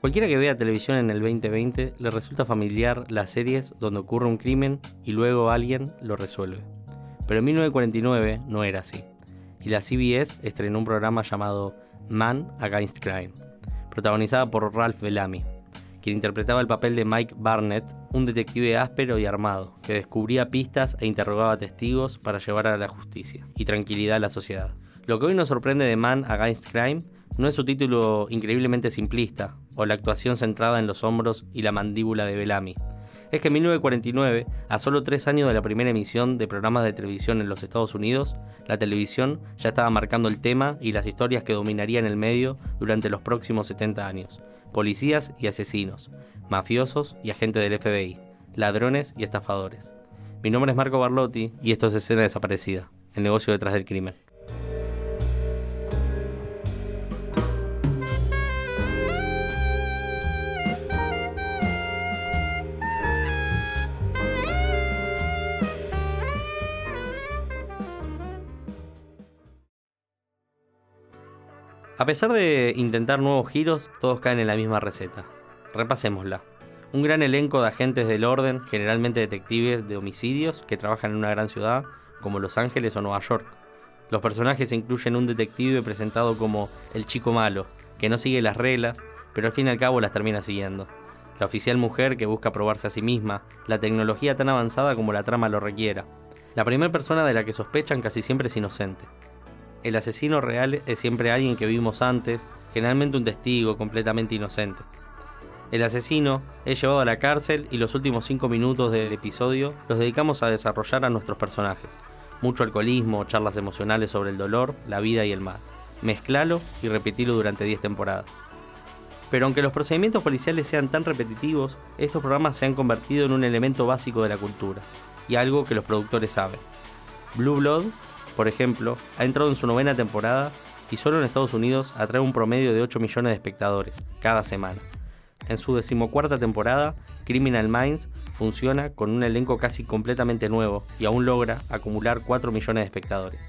Cualquiera que vea televisión en el 2020 le resulta familiar las series donde ocurre un crimen y luego alguien lo resuelve. Pero en 1949 no era así. Y la CBS estrenó un programa llamado Man Against Crime, protagonizada por Ralph Bellamy, quien interpretaba el papel de Mike Barnett, un detective áspero y armado, que descubría pistas e interrogaba testigos para llevar a la justicia y tranquilidad a la sociedad. Lo que hoy nos sorprende de Man Against Crime no es su título increíblemente simplista, o la actuación centrada en los hombros y la mandíbula de Bellamy. Es que en 1949, a solo tres años de la primera emisión de programas de televisión en los Estados Unidos, la televisión ya estaba marcando el tema y las historias que dominarían el medio durante los próximos 70 años. Policías y asesinos, mafiosos y agentes del FBI, ladrones y estafadores. Mi nombre es Marco Barlotti y esto es Escena Desaparecida, el negocio detrás del crimen. A pesar de intentar nuevos giros, todos caen en la misma receta. Repasémosla. Un gran elenco de agentes del orden, generalmente detectives de homicidios, que trabajan en una gran ciudad como Los Ángeles o Nueva York. Los personajes incluyen un detective presentado como el chico malo, que no sigue las reglas, pero al fin y al cabo las termina siguiendo. La oficial mujer que busca probarse a sí misma, la tecnología tan avanzada como la trama lo requiera. La primera persona de la que sospechan casi siempre es inocente el asesino real es siempre alguien que vimos antes, generalmente un testigo completamente inocente. El asesino es llevado a la cárcel y los últimos cinco minutos del episodio los dedicamos a desarrollar a nuestros personajes. Mucho alcoholismo, charlas emocionales sobre el dolor, la vida y el mal. Mezclalo y repetilo durante 10 temporadas. Pero aunque los procedimientos policiales sean tan repetitivos, estos programas se han convertido en un elemento básico de la cultura, y algo que los productores saben. Blue Blood por ejemplo, ha entrado en su novena temporada y solo en Estados Unidos atrae un promedio de 8 millones de espectadores cada semana. En su decimocuarta temporada, Criminal Minds funciona con un elenco casi completamente nuevo y aún logra acumular 4 millones de espectadores.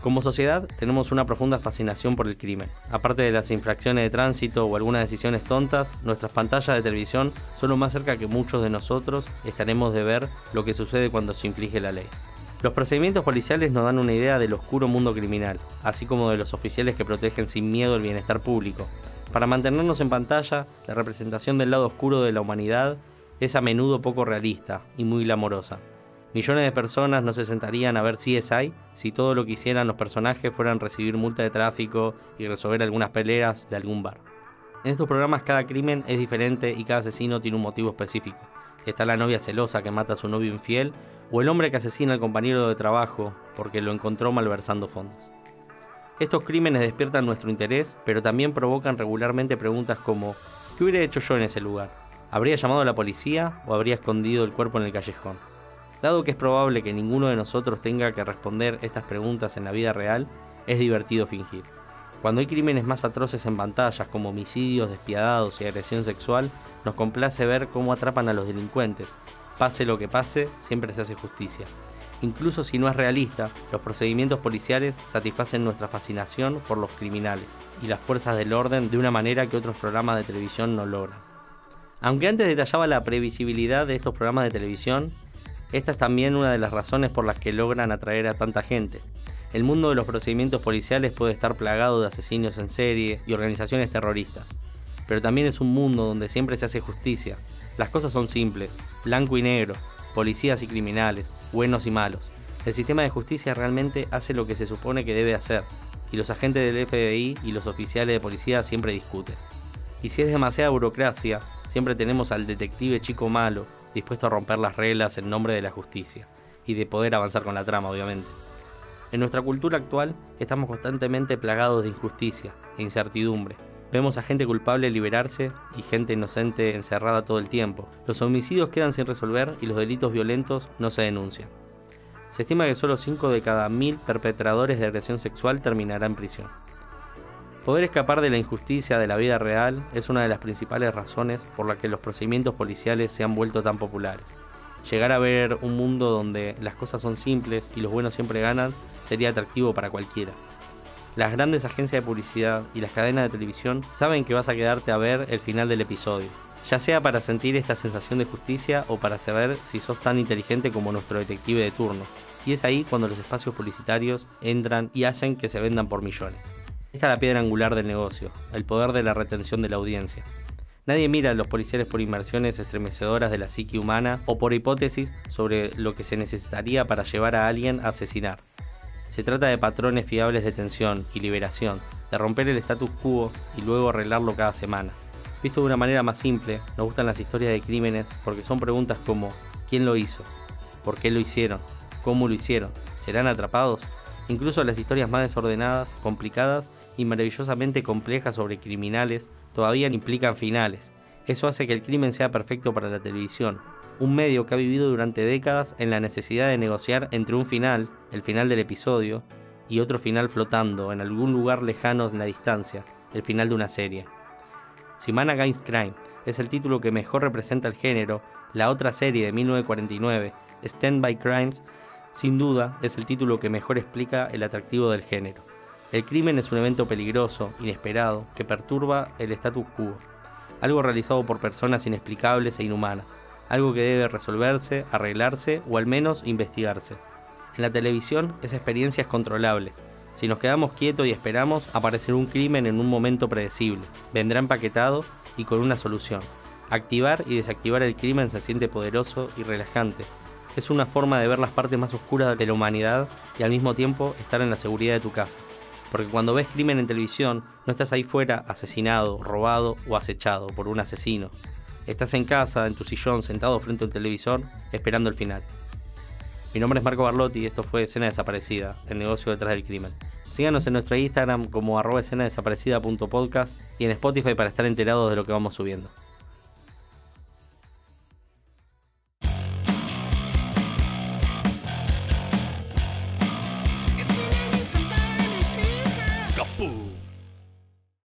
Como sociedad tenemos una profunda fascinación por el crimen. Aparte de las infracciones de tránsito o algunas decisiones tontas, nuestras pantallas de televisión son lo más cerca que muchos de nosotros estaremos de ver lo que sucede cuando se inflige la ley. Los procedimientos policiales nos dan una idea del oscuro mundo criminal, así como de los oficiales que protegen sin miedo el bienestar público. Para mantenernos en pantalla, la representación del lado oscuro de la humanidad es a menudo poco realista y muy glamorosa. Millones de personas no se sentarían a ver CSI si todo lo que hicieran los personajes fueran recibir multa de tráfico y resolver algunas peleas de algún bar. En estos programas cada crimen es diferente y cada asesino tiene un motivo específico. Está la novia celosa que mata a su novio infiel o el hombre que asesina al compañero de trabajo porque lo encontró malversando fondos. Estos crímenes despiertan nuestro interés, pero también provocan regularmente preguntas como ¿qué hubiera hecho yo en ese lugar? ¿Habría llamado a la policía o habría escondido el cuerpo en el callejón? Dado que es probable que ninguno de nosotros tenga que responder estas preguntas en la vida real, es divertido fingir. Cuando hay crímenes más atroces en pantallas como homicidios despiadados y agresión sexual, nos complace ver cómo atrapan a los delincuentes, Pase lo que pase, siempre se hace justicia. Incluso si no es realista, los procedimientos policiales satisfacen nuestra fascinación por los criminales y las fuerzas del orden de una manera que otros programas de televisión no logran. Aunque antes detallaba la previsibilidad de estos programas de televisión, esta es también una de las razones por las que logran atraer a tanta gente. El mundo de los procedimientos policiales puede estar plagado de asesinos en serie y organizaciones terroristas, pero también es un mundo donde siempre se hace justicia. Las cosas son simples, blanco y negro, policías y criminales, buenos y malos. El sistema de justicia realmente hace lo que se supone que debe hacer, y los agentes del FBI y los oficiales de policía siempre discuten. Y si es demasiada burocracia, siempre tenemos al detective chico malo, dispuesto a romper las reglas en nombre de la justicia, y de poder avanzar con la trama, obviamente. En nuestra cultura actual estamos constantemente plagados de injusticia e incertidumbre, Vemos a gente culpable liberarse y gente inocente encerrada todo el tiempo. Los homicidios quedan sin resolver y los delitos violentos no se denuncian. Se estima que solo 5 de cada 1000 perpetradores de agresión sexual terminarán en prisión. Poder escapar de la injusticia de la vida real es una de las principales razones por las que los procedimientos policiales se han vuelto tan populares. Llegar a ver un mundo donde las cosas son simples y los buenos siempre ganan sería atractivo para cualquiera. Las grandes agencias de publicidad y las cadenas de televisión saben que vas a quedarte a ver el final del episodio, ya sea para sentir esta sensación de justicia o para saber si sos tan inteligente como nuestro detective de turno. Y es ahí cuando los espacios publicitarios entran y hacen que se vendan por millones. Esta es la piedra angular del negocio, el poder de la retención de la audiencia. Nadie mira a los policiales por inversiones estremecedoras de la psique humana o por hipótesis sobre lo que se necesitaría para llevar a alguien a asesinar. Se trata de patrones fiables de tensión y liberación, de romper el status quo y luego arreglarlo cada semana. Visto de una manera más simple, nos gustan las historias de crímenes porque son preguntas como ¿quién lo hizo? ¿Por qué lo hicieron? ¿Cómo lo hicieron? ¿Serán atrapados? Incluso las historias más desordenadas, complicadas y maravillosamente complejas sobre criminales todavía implican finales. Eso hace que el crimen sea perfecto para la televisión, un medio que ha vivido durante décadas en la necesidad de negociar entre un final, el final del episodio, y otro final flotando en algún lugar lejano en la distancia, el final de una serie. Si Man Against Crime es el título que mejor representa el género, la otra serie de 1949, Stand by Crimes, sin duda es el título que mejor explica el atractivo del género. El crimen es un evento peligroso, inesperado, que perturba el status quo, algo realizado por personas inexplicables e inhumanas, algo que debe resolverse, arreglarse o al menos investigarse. En la televisión esa experiencia es controlable. Si nos quedamos quietos y esperamos, aparecerá un crimen en un momento predecible, vendrá empaquetado y con una solución. Activar y desactivar el crimen se siente poderoso y relajante. Es una forma de ver las partes más oscuras de la humanidad y al mismo tiempo estar en la seguridad de tu casa. Porque cuando ves crimen en televisión, no estás ahí fuera asesinado, robado o acechado por un asesino. Estás en casa, en tu sillón, sentado frente a un televisor, esperando el final. Mi nombre es Marco Barlotti y esto fue Escena Desaparecida, el negocio detrás del crimen. Síganos en nuestro Instagram como arroba escena y en Spotify para estar enterados de lo que vamos subiendo.